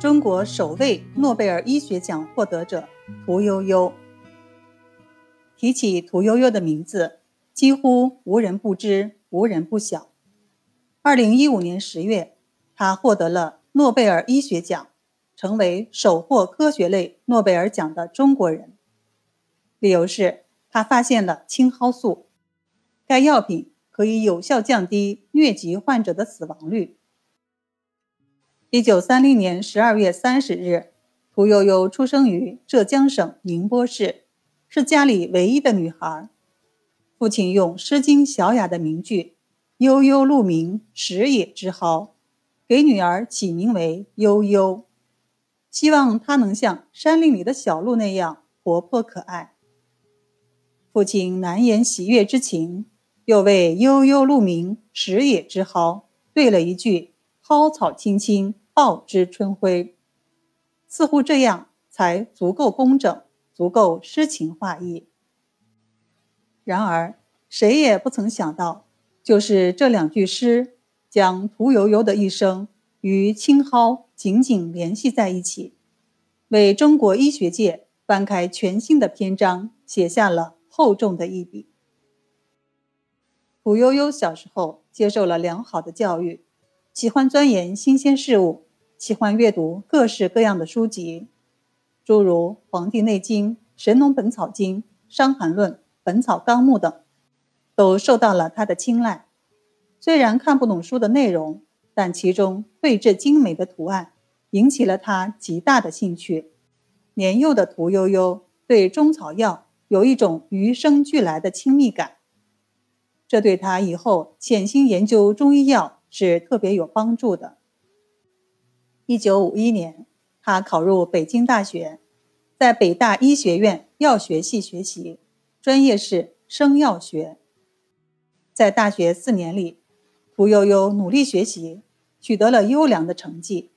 中国首位诺贝尔医学奖获得者屠呦呦。提起屠呦呦的名字，几乎无人不知，无人不晓。二零一五年十月，她获得了诺贝尔医学奖，成为首获科学类诺贝尔奖的中国人。理由是她发现了青蒿素，该药品可以有效降低疟疾患者的死亡率。一九三零年十二月三十日，屠呦呦出生于浙江省宁波市，是家里唯一的女孩。父亲用《诗经》小雅的名句“悠悠鹿鸣，食野之蒿”，给女儿起名为悠悠，希望她能像山林里的小鹿那样活泼可爱。父亲难言喜悦之情，又为“悠悠鹿鸣，食野之蒿”对了一句“蒿草青青”。报之春晖，似乎这样才足够工整，足够诗情画意。然而，谁也不曾想到，就是这两句诗，将屠呦呦的一生与青蒿紧紧联系在一起，为中国医学界翻开全新的篇章，写下了厚重的一笔。屠呦呦小时候接受了良好的教育，喜欢钻研新鲜事物。喜欢阅读各式各样的书籍，诸如《黄帝内经》《神农本草经》《伤寒论》《本草纲目》等，都受到了他的青睐。虽然看不懂书的内容，但其中绘制精美的图案引起了他极大的兴趣。年幼的屠呦呦对中草药有一种与生俱来的亲密感，这对他以后潜心研究中医药是特别有帮助的。一九五一年，他考入北京大学，在北大医学院药学系学习，专业是生药学。在大学四年里，屠呦呦努力学习，取得了优良的成绩。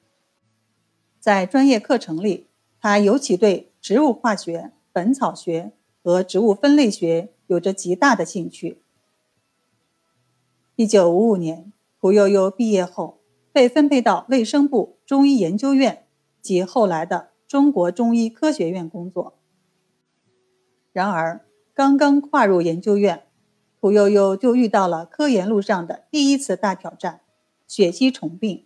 在专业课程里，他尤其对植物化学、本草学和植物分类学有着极大的兴趣。一九五五年，屠呦呦毕业后。被分配到卫生部中医研究院及后来的中国中医科学院工作。然而，刚刚跨入研究院，屠呦呦就遇到了科研路上的第一次大挑战——血吸虫病。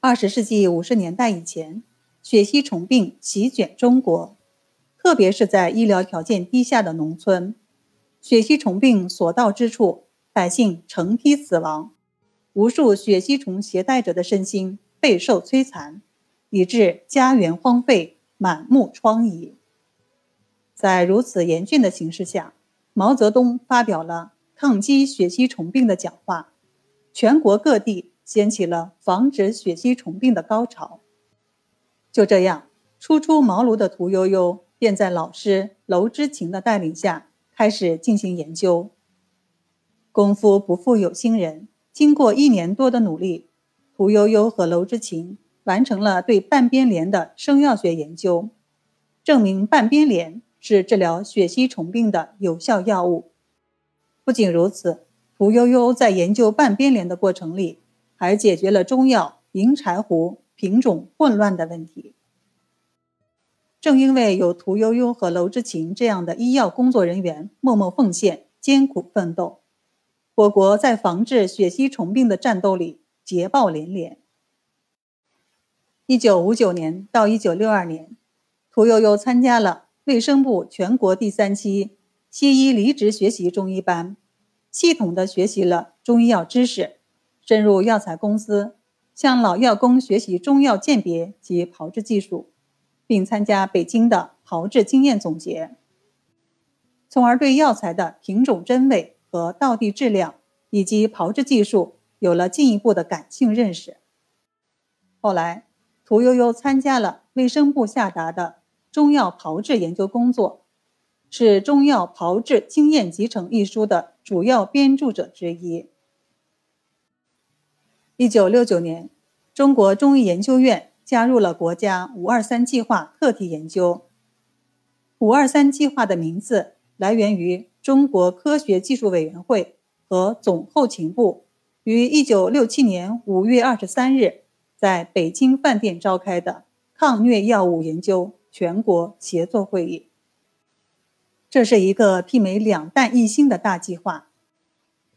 二十世纪五十年代以前，血吸虫病席卷中国，特别是在医疗条件低下的农村，血吸虫病所到之处，百姓成批死亡。无数血吸虫携带者的身心备受摧残，以致家园荒废、满目疮痍。在如此严峻的形势下，毛泽东发表了抗击血吸虫病的讲话，全国各地掀起了防止血吸虫病的高潮。就这样，初出茅庐的屠呦呦便在老师娄之勤的带领下开始进行研究。功夫不负有心人。经过一年多的努力，屠呦呦和娄之勤完成了对半边莲的生药学研究，证明半边莲是治疗血吸虫病的有效药物。不仅如此，屠呦呦在研究半边莲的过程里，还解决了中药银柴胡品种混乱的问题。正因为有屠呦呦和娄之勤这样的医药工作人员默默奉献、艰苦奋斗。我国在防治血吸虫病的战斗里捷报连连。一九五九年到一九六二年，屠呦呦参加了卫生部全国第三期西医离职学习中医班，系统的学习了中医药知识，深入药材公司，向老药工学习中药鉴别及炮制技术，并参加北京的炮制经验总结，从而对药材的品种真伪。和道地质量以及炮制技术有了进一步的感性认识。后来，屠呦呦参加了卫生部下达的中药炮制研究工作，是《中药炮制经验集成》一书的主要编著者之一。一九六九年，中国中医研究院加入了国家“五二三”计划课题研究。“五二三”计划的名字来源于。中国科学技术委员会和总后勤部于一九六七年五月二十三日在北京饭店召开的抗疟药物研究全国协作会议。这是一个媲美两弹一星的大计划，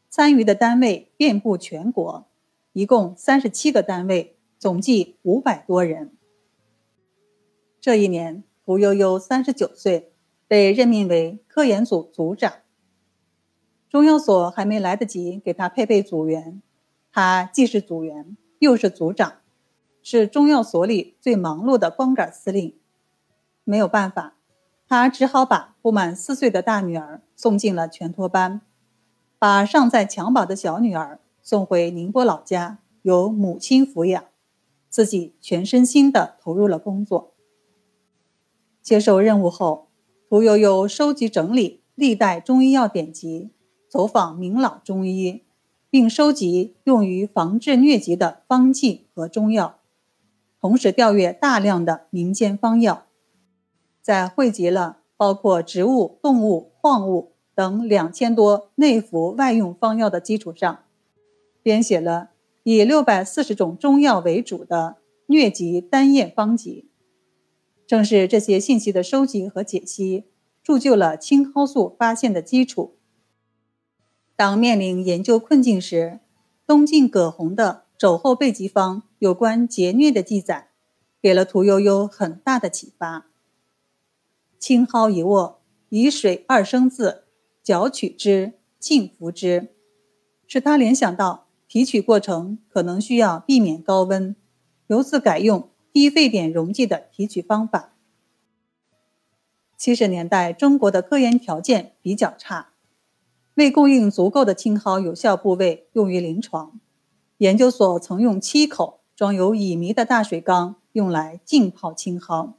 参与的单位遍布全国，一共三十七个单位，总计五百多人。这一年，屠呦呦三十九岁，被任命为科研组组长。中药所还没来得及给他配备组员，他既是组员，又是组长，是中药所里最忙碌的光杆司令。没有办法。他只好把不满四岁的大女儿送进了全托班，把尚在襁褓的小女儿送回宁波老家，由母亲抚养，自己全身心地投入了工作。接受任务后，屠呦呦收集整理历代中医药典籍，走访名老中医，并收集用于防治疟疾的方剂和中药，同时调阅大量的民间方药。在汇集了包括植物、动物、矿物等两千多内服外用方药的基础上，编写了以六百四十种中药为主的疟疾单验方集。正是这些信息的收集和解析，铸就了青蒿素发现的基础。当面临研究困境时，东晋葛洪的《肘后备急方》有关节疟的记载，给了屠呦呦很大的启发。青蒿一握，以水二升渍，搅取之，浸服之，使他联想到提取过程可能需要避免高温，由此改用低沸点溶剂的提取方法。七十年代，中国的科研条件比较差，未供应足够的青蒿有效部位用于临床，研究所曾用七口装有乙醚的大水缸用来浸泡青蒿。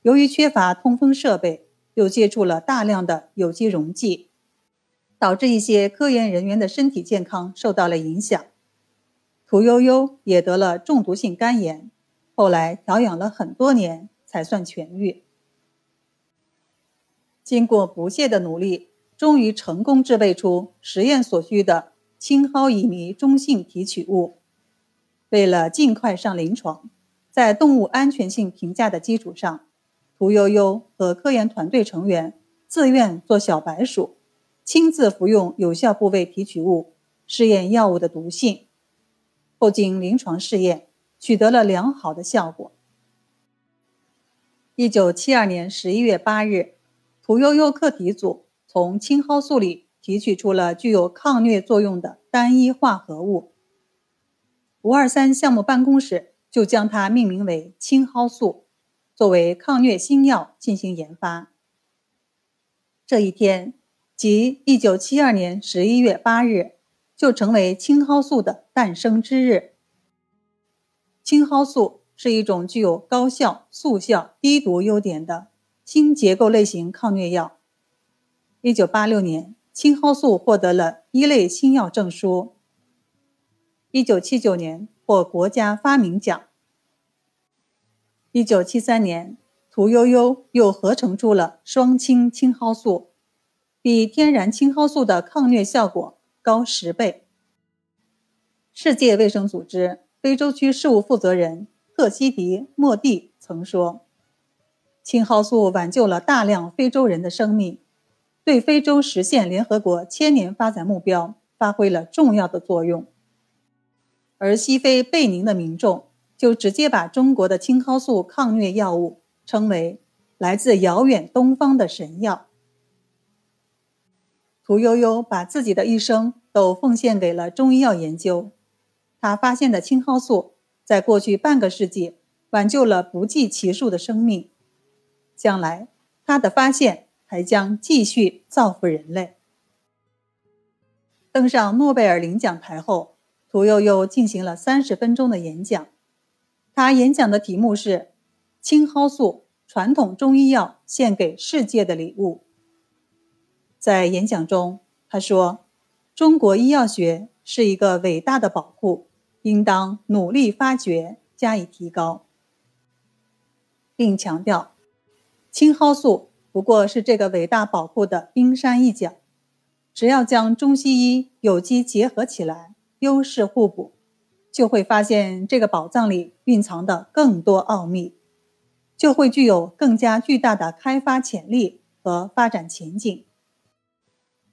由于缺乏通风设备，又借助了大量的有机溶剂，导致一些科研人员的身体健康受到了影响。屠呦呦也得了中毒性肝炎，后来调养了很多年才算痊愈。经过不懈的努力，终于成功制备出实验所需的青蒿乙醚中性提取物。为了尽快上临床，在动物安全性评价的基础上。屠呦呦和科研团队成员自愿做小白鼠，亲自服用有效部位提取物，试验药物的毒性。后经临床试验，取得了良好的效果。一九七二年十一月八日，屠呦呦课题组从青蒿素里提取出了具有抗疟作用的单一化合物。五二三项目办公室就将它命名为青蒿素。作为抗疟新药进行研发。这一天，即一九七二年十一月八日，就成为青蒿素的诞生之日。青蒿素是一种具有高效、速效、低毒优点的新结构类型抗疟药。一九八六年，青蒿素获得了一类新药证书。一九七九年，获国家发明奖。一九七三年，屠呦呦又合成出了双氢青蒿素，比天然青蒿素的抗疟效果高十倍。世界卫生组织非洲区事务负责人特西迪·莫蒂曾说：“青蒿素挽救了大量非洲人的生命，对非洲实现联合国千年发展目标发挥了重要的作用。”而西非贝宁的民众。就直接把中国的青蒿素抗疟药物称为来自遥远东方的神药。屠呦呦把自己的一生都奉献给了中医药研究，他发现的青蒿素在过去半个世纪挽救了不计其数的生命，将来他的发现还将继续造福人类。登上诺贝尔领奖台后，屠呦呦进行了三十分钟的演讲。他演讲的题目是“青蒿素：传统中医药献给世界的礼物”。在演讲中，他说：“中国医药学是一个伟大的宝库，应当努力发掘，加以提高。”并强调，青蒿素不过是这个伟大宝库的冰山一角，只要将中西医有机结合起来，优势互补。就会发现这个宝藏里蕴藏的更多奥秘，就会具有更加巨大的开发潜力和发展前景。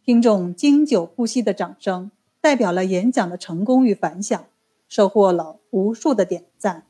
听众经久不息的掌声，代表了演讲的成功与反响，收获了无数的点赞。